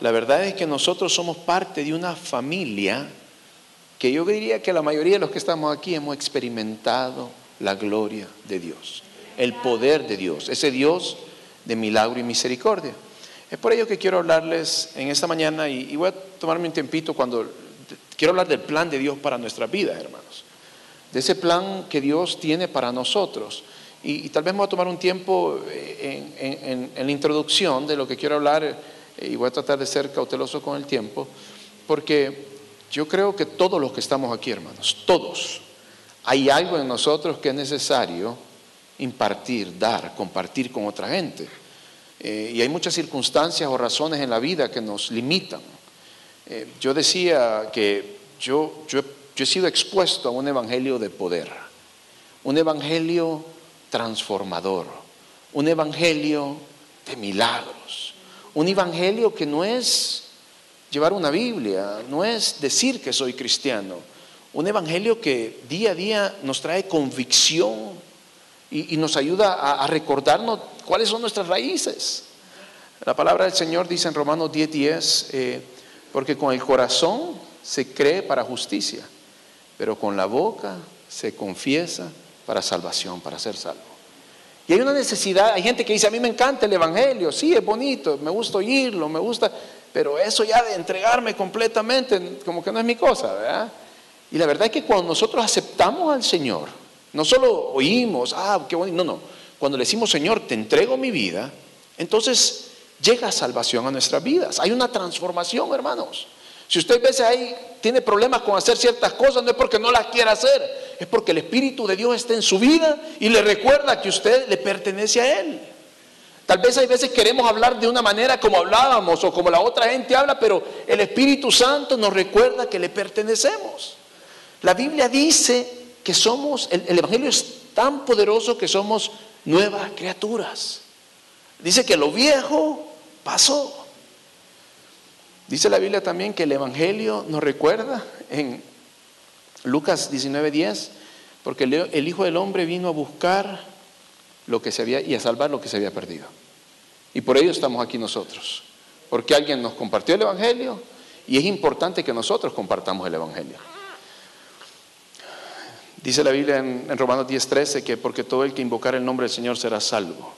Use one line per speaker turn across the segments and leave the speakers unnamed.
La verdad es que nosotros somos parte de una familia que yo diría que la mayoría de los que estamos aquí hemos experimentado la gloria de Dios, el poder de Dios, ese Dios de milagro y misericordia. Es por ello que quiero hablarles en esta mañana y, voy a tomarme un tiempito cuando quiero hablar del plan de Dios para nuestra vida, hermanos. De ese plan que Dios tiene para nosotros. Y, tal vez me voy a tomar un tiempo en, en la introducción de lo que quiero hablar eh, y voy a tratar de ser cauteloso con el tiempo, porque yo creo que todos los que estamos aquí, hermanos, todos, hay algo en nosotros que es necesario impartir, dar, compartir con otra gente. Eh, y hay muchas circunstancias o razones en la vida que nos limitan. Eh, yo decía que yo, yo, yo he sido expuesto a un evangelio de poder, un evangelio transformador, un evangelio de milagros, un evangelio que no es llevar una Biblia, no es decir que soy cristiano. Un evangelio que día a día nos trae convicción y, nos ayuda a, recordarnos cuáles son nuestras raíces. La palabra del Señor dice en Romanos 10:10, 10, eh, porque con el corazón se cree para justicia, pero con la boca se confiesa para salvación, para ser salvo. Y hay una necesidad, hay gente que dice, a mí me encanta el Evangelio, sí, es bonito, me gusta oírlo, me gusta, pero eso ya de entregarme completamente, como que no es mi cosa, ¿verdad? Y la verdad es que cuando nosotros aceptamos al Señor, no solo oímos, ah, qué bonito, no, no, cuando le decimos, Señor, te entrego mi vida, entonces llega salvación a nuestras vidas. Hay una transformación, hermanos. Si usted ve ahí tiene problemas con hacer ciertas cosas, no es porque no las quiera hacer, es porque el Espíritu de Dios está en su vida y le recuerda que usted le pertenece a Él. Tal vez hay veces queremos hablar de una manera como hablábamos o como la otra gente habla, pero el Espíritu Santo nos recuerda que le pertenecemos. La Biblia dice que somos, el, Evangelio es tan poderoso que somos nuevas criaturas. Dice que lo viejo pasó. Dice la Biblia también que el Evangelio nos recuerda en Lucas 19:10, porque el Hijo del Hombre vino a buscar lo que se había y a salvar lo que se había perdido. Y por ello estamos aquí nosotros, porque alguien nos compartió el Evangelio y es importante que nosotros compartamos el Evangelio. Dice la Biblia en, Romanos 10:13 que porque todo el que invocar el nombre del Señor será salvo.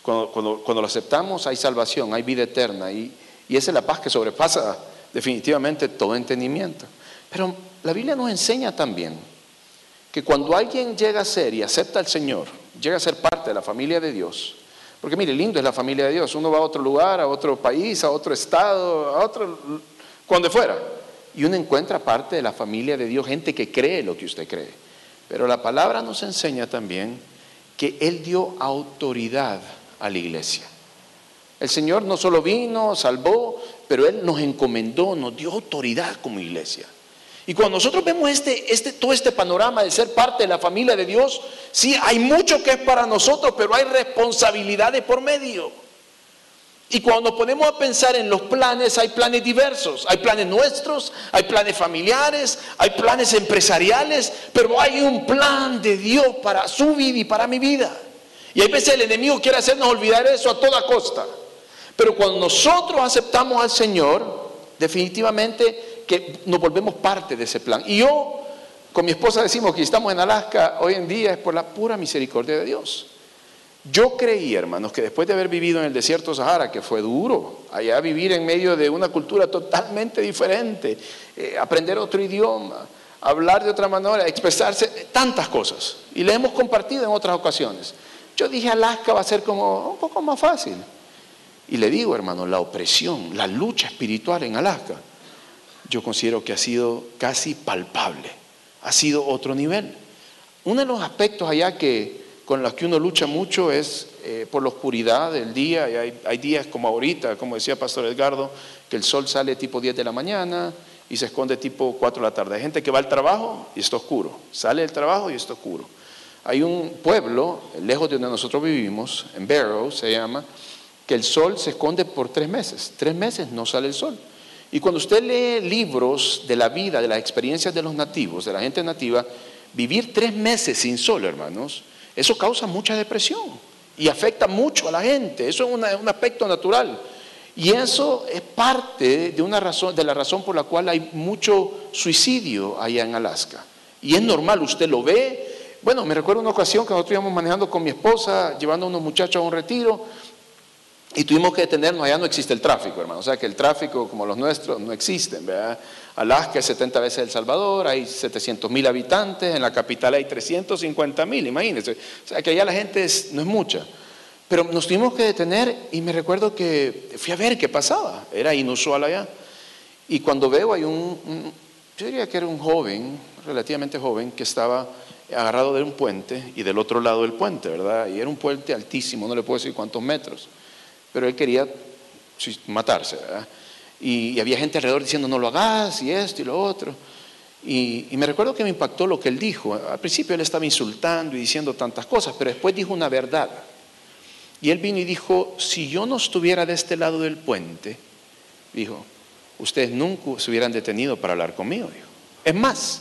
Cuando, cuando, lo aceptamos hay salvación, hay vida eterna y, y esa es la paz que sobrepasa definitivamente todo entendimiento. Pero la Biblia nos enseña también que cuando alguien llega a ser y acepta al Señor, llega a ser parte de la familia de Dios, porque mire, lindo es la familia de Dios. Uno va a otro lugar, a otro país, a otro estado, a otro, cuando fuera. Y uno encuentra parte de la familia de Dios, gente que cree lo que usted cree. Pero la palabra nos enseña también que Él dio autoridad a la iglesia. El Señor no solo vino, salvó, pero Él nos encomendó, nos dio autoridad como iglesia. Y cuando nosotros vemos este, este, todo este panorama de ser parte de la familia de Dios, sí, hay mucho que es para nosotros, pero hay responsabilidades por medio. Y cuando nos ponemos a pensar en los planes, hay planes diversos. Hay planes nuestros, hay planes familiares, hay planes empresariales, pero hay un plan de Dios para su vida y para mi vida. Y hay veces el enemigo quiere hacernos olvidar eso a toda costa. Pero cuando nosotros aceptamos al Señor, definitivamente que nos volvemos parte de ese plan. Y yo, con mi esposa decimos que estamos en Alaska hoy en día es por la pura misericordia de Dios. Yo creí, hermanos, que después de haber vivido en el desierto Sahara, que fue duro, allá vivir en medio de una cultura totalmente diferente, eh, aprender otro idioma, hablar de otra manera, expresarse, tantas cosas. Y le hemos compartido en otras ocasiones. Yo dije, Alaska va a ser como un poco más fácil. Y le digo, hermano, la opresión, la lucha espiritual en Alaska yo considero que ha sido casi palpable, ha sido otro nivel. Uno de los aspectos allá que con los que uno lucha mucho es eh, por la oscuridad del día, y hay, días como ahorita, como decía Pastor Edgardo, que el sol sale tipo 10 de la mañana y se esconde tipo 4 de la tarde. Hay gente que va al trabajo y está oscuro, sale del trabajo y está oscuro. Hay un pueblo, lejos de donde nosotros vivimos, en Barrow se llama, que el sol se esconde por tres meses. Tres meses no sale el sol. Y cuando usted lee libros de la vida, de las experiencias de los nativos, de la gente nativa, vivir tres meses sin sol, hermanos, eso causa mucha depresión y afecta mucho a la gente. Eso es un aspecto natural. Y eso es parte de, una razón, de la razón por la cual hay mucho suicidio allá en Alaska. Y es normal, usted lo ve. Bueno, me recuerdo una ocasión que nosotros íbamos manejando con mi esposa, llevando a unos muchachos a un retiro, y tuvimos que detenernos, allá no existe el tráfico, hermano. O sea que el tráfico como los nuestros no existen, ¿verdad? Alaska es 70 veces El Salvador, hay 700 mil habitantes, en la capital hay 350 mil, imagínense. O sea que allá la gente no es mucha. Pero nos tuvimos que detener y me recuerdo que fui a ver qué pasaba, era inusual allá. Y cuando veo hay un, yo diría que era un joven, relativamente joven, que estaba agarrado de un puente y del otro lado del puente, ¿verdad? Y era un puente altísimo, no le puedo decir cuántos metros, pero él quería matarse, ¿verdad? Y, había gente alrededor diciendo no lo hagas y esto y lo otro. Y, me recuerdo que me impactó lo que él dijo. Al principio él estaba insultando y diciendo tantas cosas, pero después dijo una verdad. Y él vino y dijo, si yo no estuviera de este lado del puente, dijo, ustedes nunca se hubieran detenido para hablar conmigo. Es más,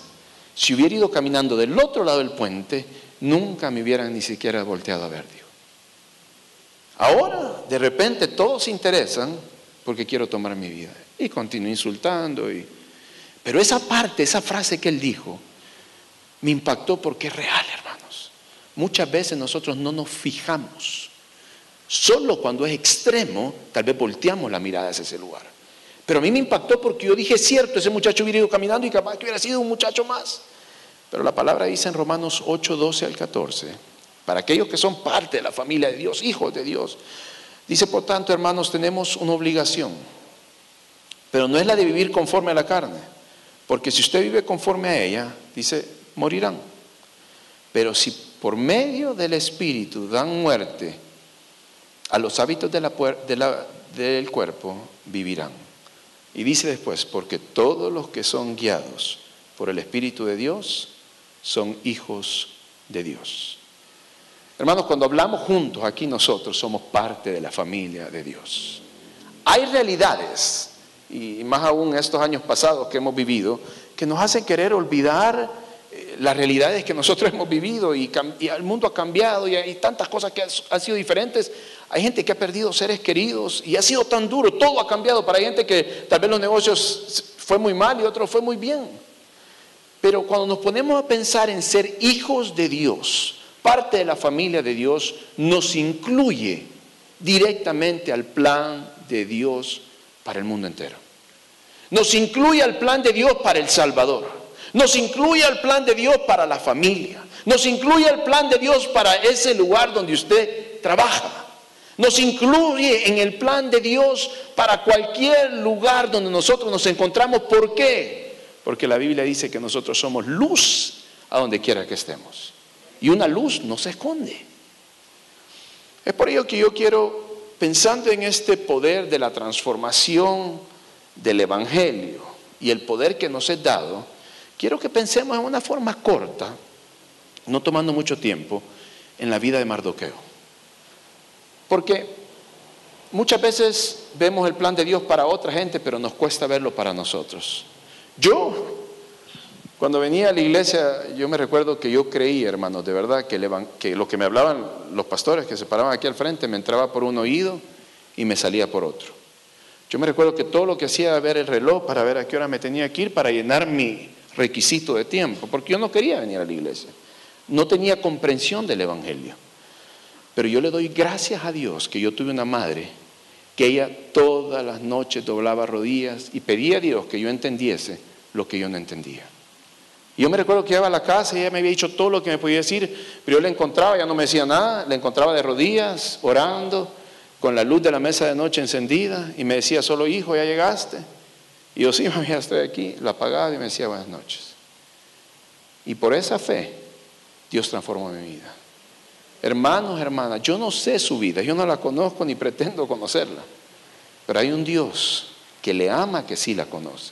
si hubiera ido caminando del otro lado del puente, nunca me hubieran ni siquiera volteado a ver. Dijo. Ahora, de repente, todos se interesan porque quiero tomar mi vida. Y continúo insultando. Y... Pero esa parte, esa frase que él dijo, me impactó porque es real, hermanos. Muchas veces nosotros no nos fijamos Solo cuando es extremo, tal vez volteamos la mirada hacia ese lugar. Pero a mí me impactó porque yo dije, cierto, ese muchacho hubiera ido caminando y capaz que hubiera sido un muchacho más. Pero la palabra dice en Romanos 8, 12 al 14, para aquellos que son parte de la familia de Dios, hijos de Dios, dice, por tanto, hermanos, tenemos una obligación, pero no es la de vivir conforme a la carne, porque si usted vive conforme a ella, dice, morirán. Pero si por medio del Espíritu dan muerte a los hábitos del cuerpo vivirán. Y dice después, porque todos los que son guiados por el Espíritu de Dios son hijos de Dios. Hermanos, cuando hablamos juntos aquí nosotros somos parte de la familia de Dios. Hay realidades, y más aún estos años pasados que hemos vivido, que nos hacen querer olvidar eh, las realidades que nosotros hemos vivido y, el mundo ha cambiado y hay tantas cosas que han sido diferentes hay gente que ha perdido seres queridos y ha sido tan duro, todo ha cambiado. Para gente que tal vez los negocios fue muy mal y otros fue muy bien. Pero cuando nos ponemos a pensar en ser hijos de Dios, parte de la familia de Dios, nos incluye directamente al plan de Dios para el mundo entero. Nos incluye al plan de Dios para El Salvador. Nos incluye al plan de Dios para la familia. Nos incluye al plan de Dios para ese lugar donde usted trabaja. Nos incluye en el plan de Dios para cualquier lugar donde nosotros nos encontramos. ¿Por qué? Porque la Biblia dice que nosotros somos luz a donde quiera que estemos. Y una luz no se esconde. Es por ello que yo quiero, pensando en este poder de la transformación del Evangelio y el poder que nos es dado, quiero que pensemos en una forma corta, no tomando mucho tiempo, en la vida de Mardoqueo. Porque muchas veces vemos el plan de Dios para otra gente, pero nos cuesta verlo para nosotros. Yo, cuando venía a la iglesia, yo me recuerdo que yo creí, hermanos, de verdad, que, que lo que me hablaban los pastores que se paraban aquí al frente me entraba por un oído y me salía por otro. Yo me recuerdo que todo lo que hacía era ver el reloj para ver a qué hora me tenía que ir para llenar mi requisito de tiempo, porque yo no quería venir a la iglesia. No tenía comprensión del Evangelio. Pero yo le doy gracias a Dios que yo tuve una madre que ella todas las noches doblaba rodillas y pedía a Dios que yo entendiese lo que yo no entendía. Y yo me recuerdo que iba a la casa y ella me había dicho todo lo que me podía decir, pero yo la encontraba, ya no me decía nada, la encontraba de rodillas, orando, con la luz de la mesa de noche encendida, y me decía, solo hijo, ya llegaste. Y yo, sí, mami, ya estoy aquí, la apagaba y me decía, buenas noches. Y por esa fe, Dios transformó mi vida. Hermanos, hermanas, yo no sé su vida, yo no la conozco ni pretendo conocerla, pero hay un Dios que le ama, que sí la conoce.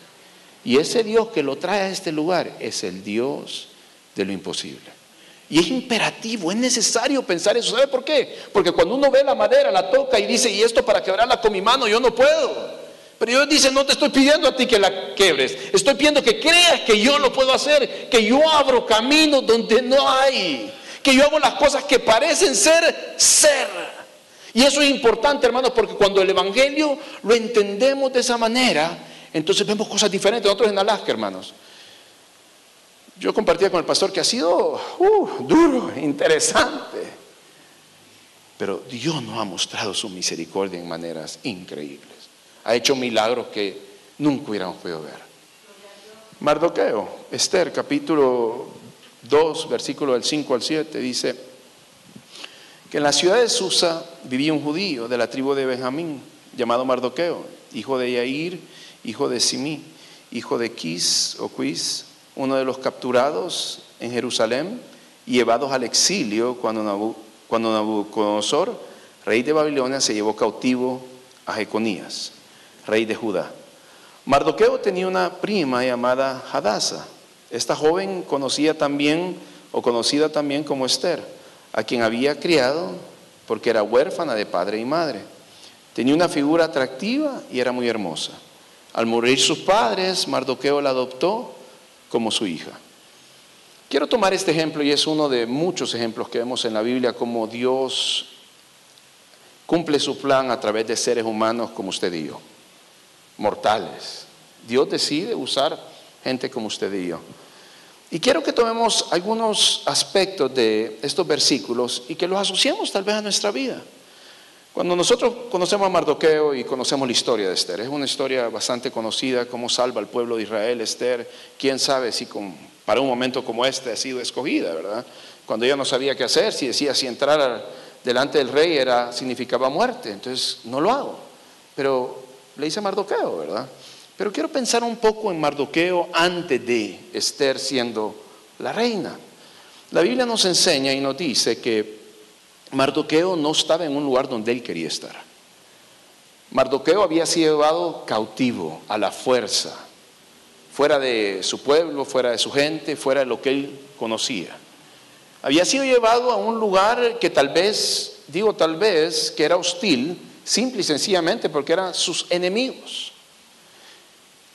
Y ese Dios que lo trae a este lugar es el Dios de lo imposible. Y es imperativo, es necesario pensar eso. ¿Sabe por qué? Porque cuando uno ve la madera, la toca y dice, y esto para quebrarla con mi mano, yo no puedo. Pero Dios dice, no te estoy pidiendo a ti que la quebres, estoy pidiendo que creas que yo lo puedo hacer, que yo abro caminos donde no hay que yo hago las cosas que parecen ser ser. Y eso es importante, hermanos, porque cuando el Evangelio lo entendemos de esa manera, entonces vemos cosas diferentes. Nosotros en Alaska, hermanos. Yo compartía con el pastor que ha sido uh, duro, interesante. Pero Dios nos ha mostrado su misericordia en maneras increíbles. Ha hecho milagros que nunca hubiéramos podido ver. Mardoqueo, Esther, capítulo 2, versículo del 5 al 7, dice que en la ciudad de Susa vivía un judío de la tribu de Benjamín, llamado Mardoqueo, hijo de Yair, hijo de Simí, hijo de Quis o Quis, uno de los capturados en Jerusalén llevados al exilio cuando, cuando Nabucodonosor, rey de Babilonia, se llevó cautivo a Jeconías, rey de Judá. Mardoqueo tenía una prima llamada Hadasa. Esta joven conocía también, o conocida también como Esther, a quien había criado porque era huérfana de padre y madre. Tenía una figura atractiva y era muy hermosa. Al morir sus padres, Mardoqueo la adoptó como su hija. Quiero tomar este ejemplo y es uno de muchos ejemplos que vemos en la Biblia como Dios cumple su plan a través de seres humanos como usted y yo, mortales. Dios decide usar gente como usted y yo. Y quiero que tomemos algunos aspectos de estos versículos y que los asociemos tal vez a nuestra vida. Cuando nosotros conocemos a Mardoqueo y conocemos la historia de Esther, es una historia bastante conocida, cómo salva al pueblo de Israel Esther, quién sabe si para un momento como este ha sido escogida, ¿verdad? Cuando ella no sabía qué hacer, si decía si entrar delante del rey era, significaba muerte, entonces no lo hago. Pero le dice Mardoqueo, ¿verdad? Pero quiero pensar un poco en Mardoqueo antes de Esther siendo la reina. La Biblia nos enseña y nos dice que Mardoqueo no estaba en un lugar donde él quería estar. Mardoqueo había sido llevado cautivo a la fuerza, fuera de su pueblo, fuera de su gente, fuera de lo que él conocía. Había sido llevado a un lugar que tal vez, digo tal vez, que era hostil, simple y sencillamente porque eran sus enemigos.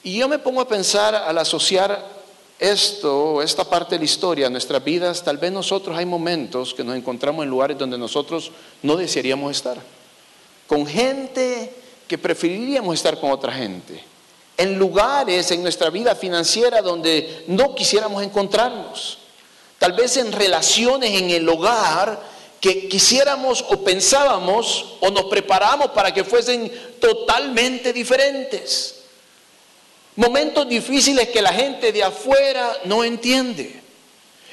Y yo me pongo a pensar al asociar esto, esta parte de la historia, nuestras vidas, tal vez nosotros hay momentos que nos encontramos en lugares donde nosotros no desearíamos estar. Con gente que preferiríamos estar con otra gente. En lugares en nuestra vida financiera donde no quisiéramos encontrarnos. Tal vez en relaciones en el hogar que quisiéramos o pensábamos o nos preparamos para que fuesen totalmente diferentes. Momentos difíciles que la gente de afuera no entiende.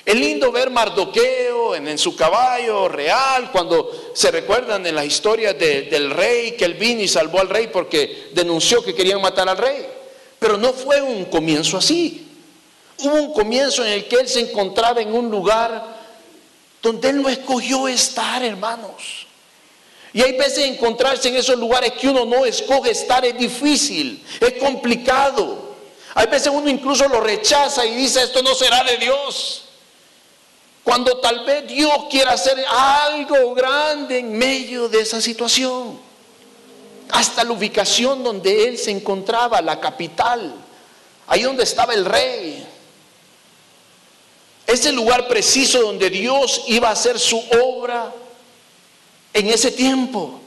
Es lindo ver Mardoqueo en, su caballo real, cuando se recuerdan en las historias del rey, que él vino y salvó al rey porque denunció que querían matar al rey. Pero no fue un comienzo así. Hubo un comienzo en el que él se encontraba en un lugar donde él no escogió estar, hermanos. Y hay veces encontrarse en esos lugares que uno no escoge estar es difícil, es complicado. Hay veces uno incluso lo rechaza y dice, esto no será de Dios. Cuando tal vez Dios quiera hacer algo grande en medio de esa situación. Hasta la ubicación donde él se encontraba, la capital, ahí donde estaba el rey. Ese lugar preciso donde Dios iba a hacer su obra en ese tiempo.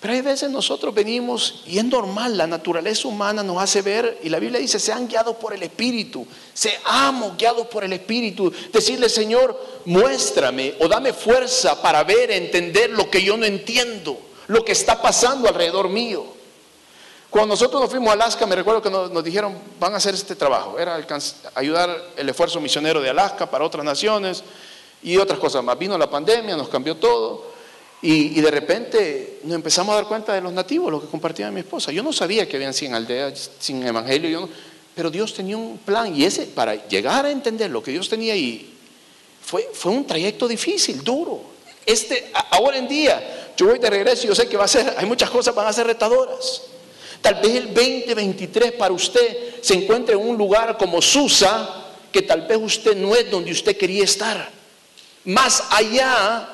Pero hay veces nosotros venimos y es normal, la naturaleza humana nos hace ver, y la Biblia dice, sean guiados por el Espíritu, seamos guiados por el Espíritu. Decirle, Señor, muéstrame o dame fuerza para ver, entender lo que yo no entiendo, lo que está pasando alrededor mío. Cuando nosotros nos fuimos a Alaska, me recuerdo que nos, dijeron, van a hacer este trabajo, era ayudar el esfuerzo misionero de Alaska para otras naciones y otras cosas más. Vino la pandemia, nos cambió todo. Y, de repente nos empezamos a dar cuenta de los nativos, lo que compartía mi esposa. Yo no sabía que habían 100 aldeas sin evangelio, pero Dios tenía un plan y ese, para llegar a entender lo que Dios tenía ahí, fue, fue un trayecto difícil, duro. Este, ahora en día, yo voy de regreso y yo sé que va a ser, hay muchas cosas van a ser retadoras. Tal vez el 2023 para usted se encuentre en un lugar como Susa, que tal vez usted no es donde usted quería estar. Más allá,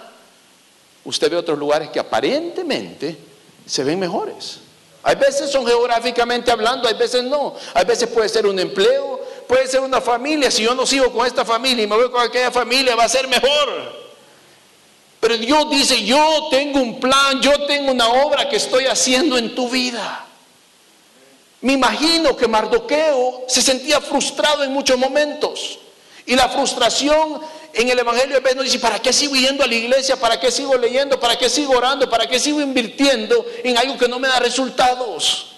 usted ve otros lugares que aparentemente se ven mejores. Hay veces son geográficamente hablando, hay veces no. Hay veces puede ser un empleo, puede ser una familia. Si yo no sigo con esta familia y me voy con aquella familia, va a ser mejor. Pero Dios dice, yo tengo un plan, yo tengo una obra que estoy haciendo en tu vida. Me imagino que Mardoqueo se sentía frustrado en muchos momentos. Y la frustración en el Evangelio de Pedro dice, ¿para qué sigo yendo a la iglesia? ¿Para qué sigo leyendo? ¿Para qué sigo orando? ¿Para qué sigo invirtiendo en algo que no me da resultados?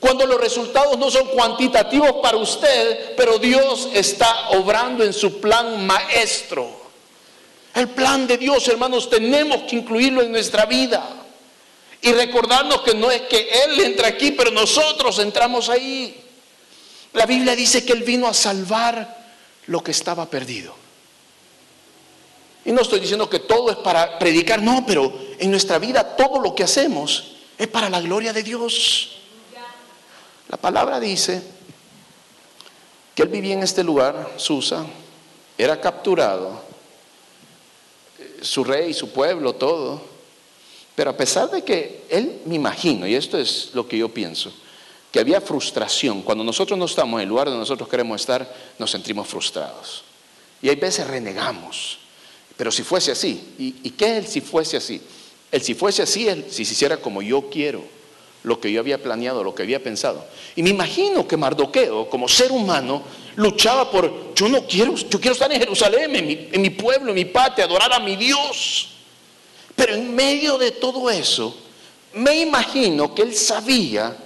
Cuando los resultados no son cuantitativos para usted, pero Dios está obrando en su plan maestro. El plan de Dios, hermanos, tenemos que incluirlo en nuestra vida. Y recordarnos que no es que Él entra aquí, pero nosotros entramos ahí. La Biblia dice que Él vino a salvar lo que estaba perdido. Y no estoy diciendo que todo es para predicar, no, pero en nuestra vida todo lo que hacemos es para la gloria de Dios. La palabra dice que él vivía en este lugar, Susa, era capturado, eh, su rey, su pueblo, todo. Pero a pesar de que él, me imagino, y esto es lo que yo pienso, que había frustración, cuando nosotros no estamos en el lugar donde nosotros queremos estar, nos sentimos frustrados. Y hay veces renegamos. Pero si fuese así, ¿y, qué es el si fuese así? El si fuese así, el si se hiciera como yo quiero, lo que yo había planeado, lo que había pensado. Y me imagino que Mardoqueo, como ser humano, luchaba por, yo no quiero, yo quiero estar en Jerusalén, en mi, en mi pueblo, en mi patria, adorar a mi Dios. Pero en medio de todo eso, me imagino que él sabía,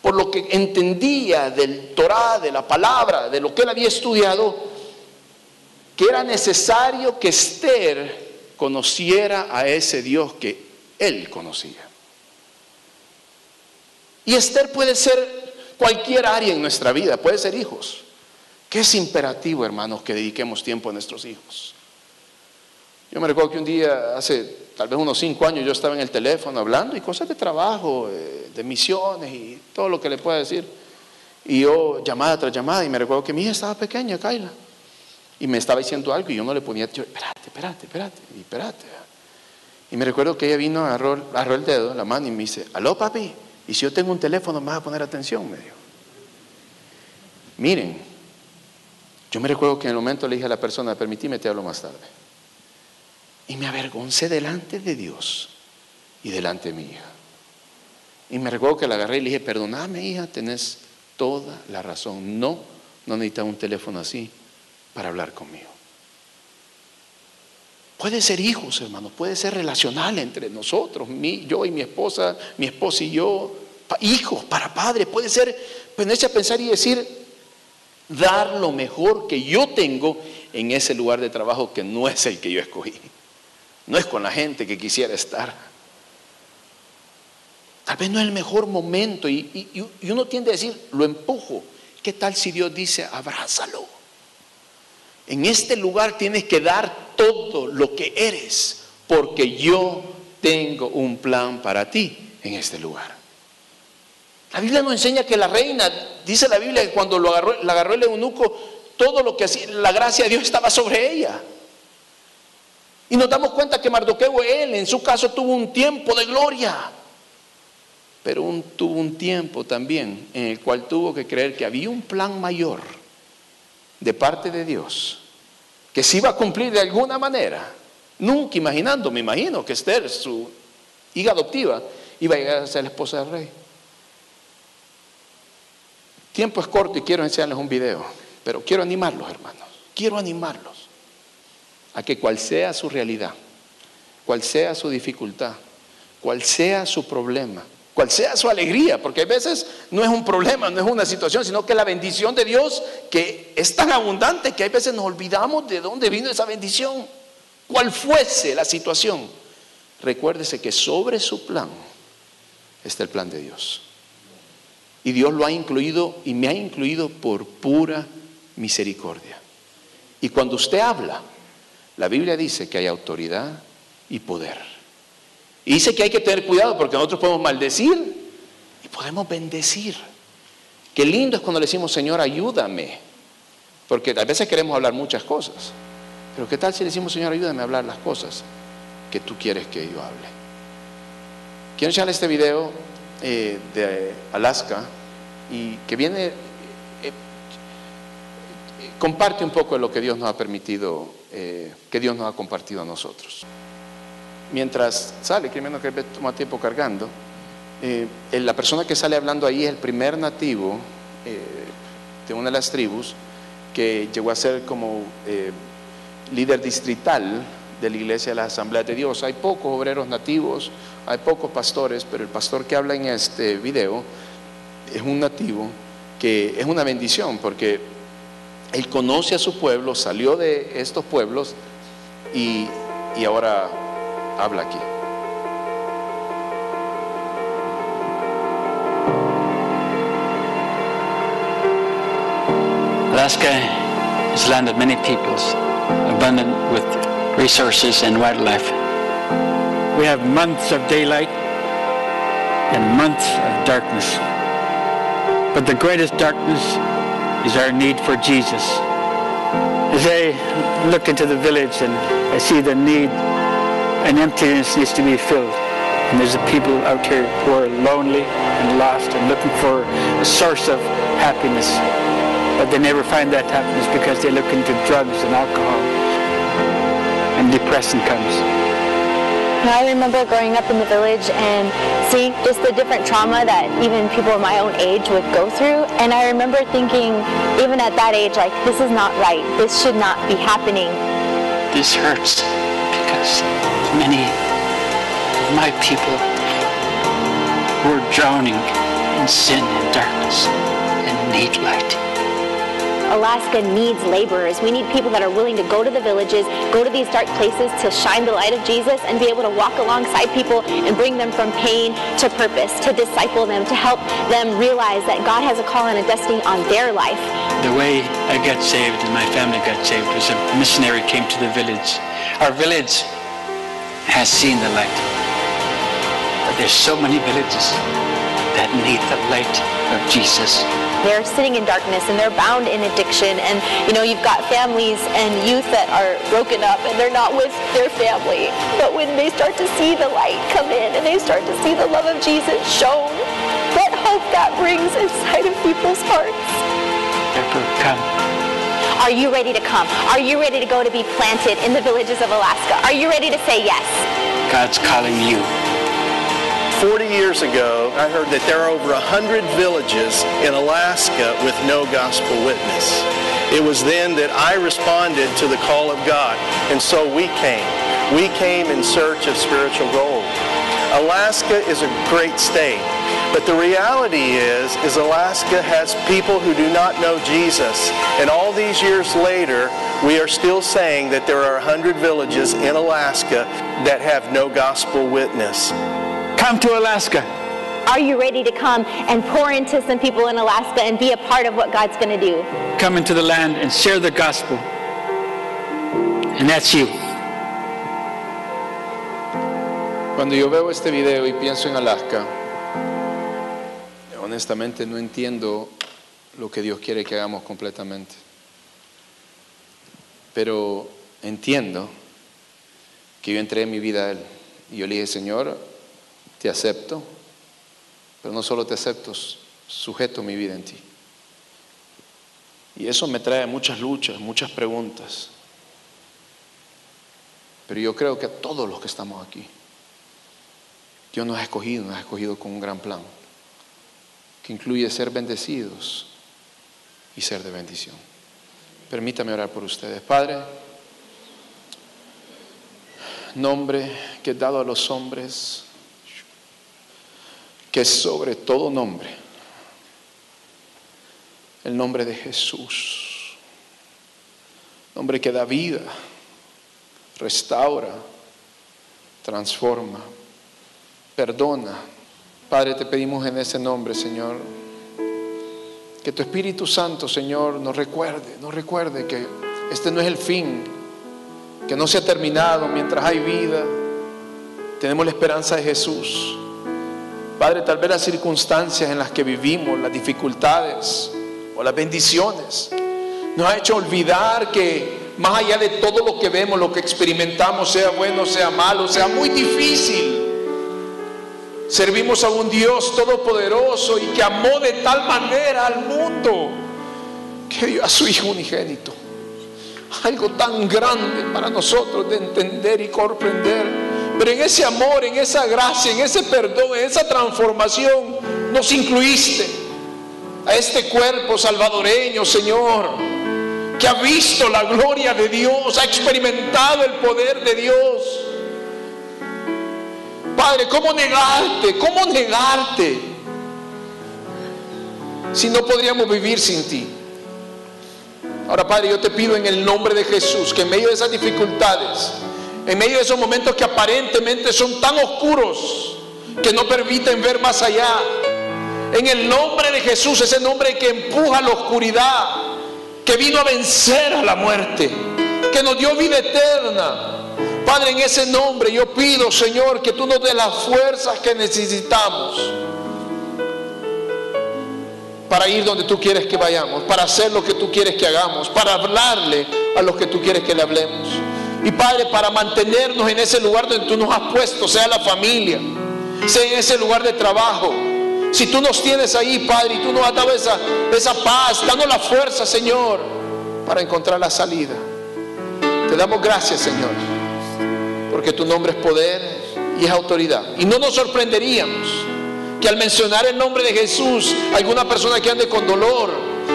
por lo que entendía del Torah, de la palabra, de lo que él había estudiado, que era necesario que Esther conociera a ese Dios que él conocía. Y Esther puede ser cualquier área en nuestra vida, puede ser hijos. Que es imperativo, hermanos, que dediquemos tiempo a nuestros hijos. Yo me recuerdo que un día, hace tal vez unos cinco años, yo estaba en el teléfono hablando y cosas de trabajo, eh, de misiones y todo lo que le pueda decir. Y yo llamada tras llamada y me recuerdo que mi hija estaba pequeña, Kaila y me estaba diciendo algo y yo no le ponía, espérate, espérate, espérate, y espérate. Y me recuerdo que ella vino, agarró, agarró el dedo, la mano y me dice, aló papi, y si yo tengo un teléfono, ¿me vas a poner atención? Me dijo. Miren, yo me recuerdo que en el momento le dije a la persona, permitíme, te hablo más tarde. Y me avergoncé delante de Dios y delante de mi hija. Y me recuerdo que la agarré y le dije, perdóname hija, tenés toda la razón. No, no necesitas un teléfono así para hablar conmigo. Puede ser hijos, hermanos, puede ser relacional entre nosotros, yo y mi esposa, mi esposa y yo, hijos para padres, puede ser ponerse a pensar y decir, dar lo mejor que yo tengo en ese lugar de trabajo que no es el que yo escogí, no es con la gente que quisiera estar. Tal vez no es el mejor momento y, y uno tiende a decir, lo empujo. ¿Qué tal si Dios dice, abrázalo? En este lugar tienes que dar todo lo que eres, porque yo tengo un plan para ti en este lugar. La Biblia nos enseña que la reina, dice la Biblia que cuando lo agarró, la agarró el eunuco, todo lo que hacía, la gracia de Dios estaba sobre ella. Y nos damos cuenta que Mardoqueo, él en su caso tuvo un tiempo de gloria, pero tuvo un tiempo también en el cual tuvo que creer que había un plan mayor de parte de Dios que se iba a cumplir de alguna manera, nunca imaginando, me imagino que Esther, su hija adoptiva, iba a llegar a ser la esposa del rey. Tiempo es corto y quiero enseñarles un video, pero quiero animarlos, hermanos, quiero animarlos a que cual sea su realidad, cual sea su dificultad, cual sea su problema, cual sea su alegría, porque a veces no es un problema, no es una situación, sino que la bendición de Dios que es tan abundante que a veces nos olvidamos de dónde vino esa bendición, cual fuese la situación. Recuérdese que sobre su plan está el plan de Dios. Y Dios lo ha incluido y me ha incluido por pura misericordia. Y cuando usted habla, la Biblia dice que hay autoridad y poder. Y dice que hay que tener cuidado porque nosotros podemos maldecir y podemos bendecir. Qué lindo es cuando le decimos, Señor, ayúdame. Porque a veces queremos hablar muchas cosas. Pero ¿qué tal si le decimos, Señor, ayúdame a hablar las cosas que tú quieres que yo hable? Quiero enseñarle este video eh, de Alaska y que viene, eh, eh, comparte un poco de lo que Dios nos ha permitido, que Dios nos ha compartido a nosotros. Mientras sale, que menos que toma tiempo cargando, eh, la persona que sale hablando ahí es el primer nativo eh, de una de las tribus que llegó a ser como eh, líder distrital de la iglesia de la Asamblea de Dios. Hay pocos obreros nativos, hay pocos pastores, pero el pastor que habla en este video es un nativo que es una bendición porque él conoce a su pueblo, salió de estos pueblos y ahora habla aquí.
Alaska is land of many peoples, abundant with resources and wildlife. We have months of daylight and months of darkness. But the greatest darkness is our need for Jesus. As I look into the village and I see the need, an emptiness needs to be filled. And there's a people out here who are lonely and lost and looking for a source of happiness. But they never find that happiness because they look into drugs and alcohol. And depression comes.
I remember growing up in the village and seeing just the different trauma that even people my own age would go through. And I remember thinking, even at that age, like, this is not right. This should not be happening.
This hurts many of my people were drowning in sin and darkness and need light.
Alaska needs laborers. We need people that are willing to go to the villages, go to these dark places to shine the light of Jesus and be able to walk alongside people and bring them from pain to purpose, to disciple them, to help them realize that God has a call and a destiny on their life.
The way I got saved and my family got saved was a missionary came to the village. Our village has seen the light. But there's so many villages that need the light of Jesus.
They're sitting in darkness and they're bound in addiction. And, you know, you've got families and youth that are broken up and they're not with their family. But when they start to see the light come in and they start to see the love of Jesus shown, what hope that brings inside of people's hearts.
Come.
Are you ready to come? Are you ready to go to be planted in the villages of Alaska? Are you ready to say yes?
God's calling you.
40 years ago, I heard that there are over 100 villages in Alaska with no gospel witness. It was then that I responded to the call of God, and so we came. We came in search of spiritual gold. Alaska is a great state, but the reality is, is Alaska has people who do not know Jesus. And all these years later, we are still saying that there are 100 villages in Alaska that have no gospel witness.
Come to Alaska.
Are you ready to come and pour into some people in Alaska and be a part of what God's going to do?
Come into the land and share the gospel. And that's you.
Cuando yo veo este video y pienso en Alaska, honestamente no entiendo lo que Dios quiere que hagamos completamente. Pero entiendo que yo entré en mi vida a Él. Y yo le dije, Señor, te acepto, pero no solo te acepto, sujeto mi vida en ti. Y eso me trae muchas luchas, muchas preguntas. Pero yo creo que a todos los que estamos aquí, Dios nos ha escogido, nos ha escogido con un gran plan, que incluye ser bendecidos y ser de bendición. Permítame orar por ustedes. Padre, nombre que he dado a los hombres, que sobre todo nombre, el nombre de Jesús, nombre que da vida, restaura, transforma, perdona. Padre, te pedimos en ese nombre, Señor, que tu Espíritu Santo, Señor, nos recuerde, nos recuerde que este no es el fin, que no se ha terminado mientras hay vida. Tenemos la esperanza de Jesús. Padre, tal vez las circunstancias en las que vivimos, las dificultades o las bendiciones, nos ha hecho olvidar que más allá de todo lo que vemos, lo que experimentamos, sea bueno, sea malo, sea muy difícil, servimos a un Dios todopoderoso y que amó de tal manera al mundo que dio a su Hijo unigénito. Algo tan grande para nosotros de entender y comprender Pero en ese amor, en esa gracia, en ese perdón, en esa transformación, nos incluiste a este cuerpo salvadoreño, Señor, que ha visto la gloria de Dios, ha experimentado el poder de Dios. Padre, ¿cómo negarte? ¿Cómo negarte? Si no podríamos vivir sin ti. Ahora, Padre, yo te pido en el nombre de Jesús que en medio de esas dificultades, en medio de esos momentos que aparentemente son tan oscuros, que no permiten ver más allá, en el nombre de Jesús, ese nombre que empuja la oscuridad, que vino a vencer a la muerte, que nos dio vida eterna. Padre, en ese nombre yo pido, Señor, que tú nos des las fuerzas que necesitamos para ir donde tú quieres que vayamos, para hacer lo que tú quieres que hagamos, para hablarle a los que tú quieres que le hablemos. Y Padre, para mantenernos en ese lugar donde tú nos has puesto, sea la familia, sea en ese lugar de trabajo. Si tú nos tienes ahí, Padre, y tú nos has dado esa, esa paz, danos la fuerza, Señor, para encontrar la salida. Te damos gracias, Señor, porque tu nombre es poder y es autoridad. Y no nos sorprenderíamos que al mencionar el nombre de Jesús, alguna persona que ande con dolor,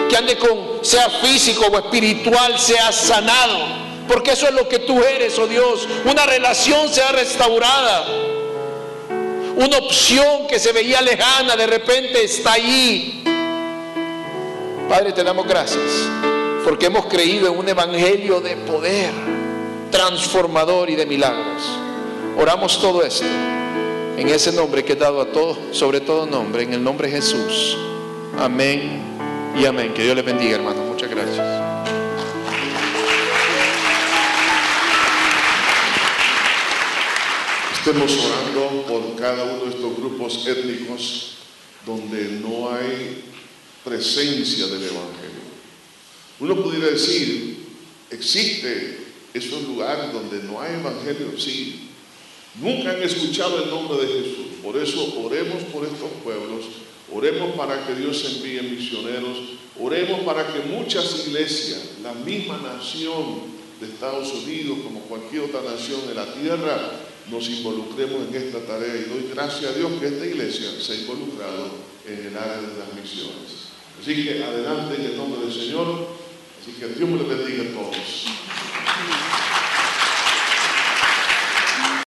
que ande con, sea físico o espiritual, sea sanado. Porque eso es lo que tú eres, oh Dios. Una relación sea restaurada. Una opción que se veía lejana, de repente está allí. Padre, te damos gracias. Porque hemos creído en un evangelio de poder, transformador y de milagros. Oramos todo esto en ese nombre que he dado a todos, sobre todo nombre, en el nombre de Jesús. Amén y amén. Que Dios les bendiga, hermano. Muchas gracias.
Estemos orando por cada uno de estos grupos étnicos donde no hay presencia del Evangelio. Uno pudiera decir, existe esos lugares donde no hay Evangelio, sí, Nunca han escuchado el nombre de Jesús. Por eso oremos por estos pueblos, oremos para que Dios envíe misioneros, oremos para que muchas iglesias, la misma nación de Estados Unidos, como cualquier otra nación de la tierra, nos involucremos en esta tarea y doy gracias a Dios que esta iglesia se ha involucrado en el área de las misiones. Así que adelante en el nombre del Señor, así que Dios me lo bendiga a todos. Thank you.